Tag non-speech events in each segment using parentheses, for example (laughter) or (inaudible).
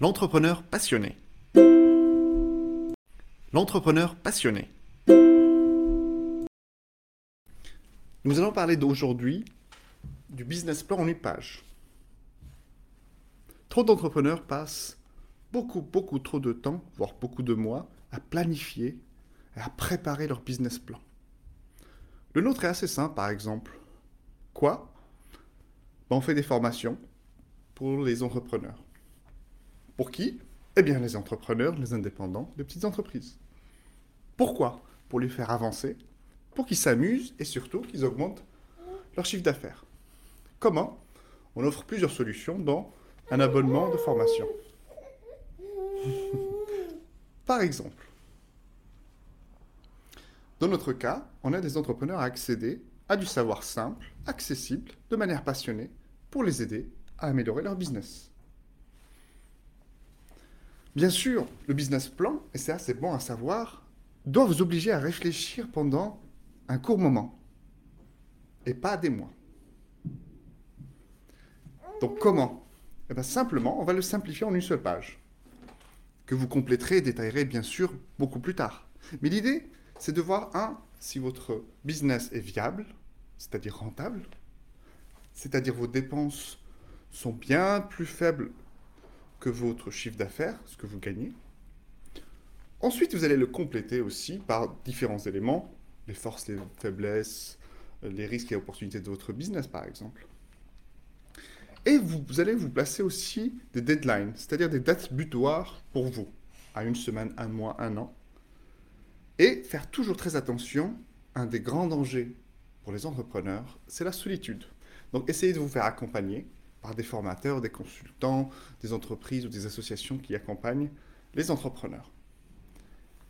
L'entrepreneur passionné. L'entrepreneur passionné. Nous allons parler d'aujourd'hui du business plan en une page. Trop d'entrepreneurs passent beaucoup, beaucoup trop de temps, voire beaucoup de mois, à planifier et à préparer leur business plan. Le nôtre est assez simple, par exemple. Quoi? Ben, On fait des formations pour les entrepreneurs. Pour qui Eh bien les entrepreneurs, les indépendants, les petites entreprises. Pourquoi Pour les faire avancer, pour qu'ils s'amusent et surtout qu'ils augmentent leur chiffre d'affaires. Comment On offre plusieurs solutions dans un abonnement de formation. (laughs) Par exemple, dans notre cas, on a des entrepreneurs à accéder à du savoir simple, accessible, de manière passionnée, pour les aider à améliorer leur business. Bien sûr, le business plan, et c'est assez bon à savoir, doit vous obliger à réfléchir pendant un court moment, et pas des mois. Donc comment? Eh bien simplement, on va le simplifier en une seule page, que vous compléterez et détaillerez bien sûr beaucoup plus tard. Mais l'idée, c'est de voir, un, si votre business est viable, c'est-à-dire rentable, c'est-à-dire vos dépenses sont bien plus faibles que votre chiffre d'affaires, ce que vous gagnez. Ensuite, vous allez le compléter aussi par différents éléments, les forces, les faiblesses, les risques et opportunités de votre business, par exemple. Et vous, vous allez vous placer aussi des deadlines, c'est-à-dire des dates butoirs pour vous, à une semaine, un mois, un an. Et faire toujours très attention, un des grands dangers pour les entrepreneurs, c'est la solitude. Donc essayez de vous faire accompagner par des formateurs, des consultants, des entreprises ou des associations qui accompagnent les entrepreneurs.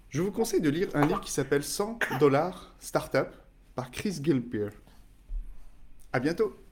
Je vous conseille de lire un livre qui s'appelle 100 dollars Startup par Chris Gilpeer. À bientôt!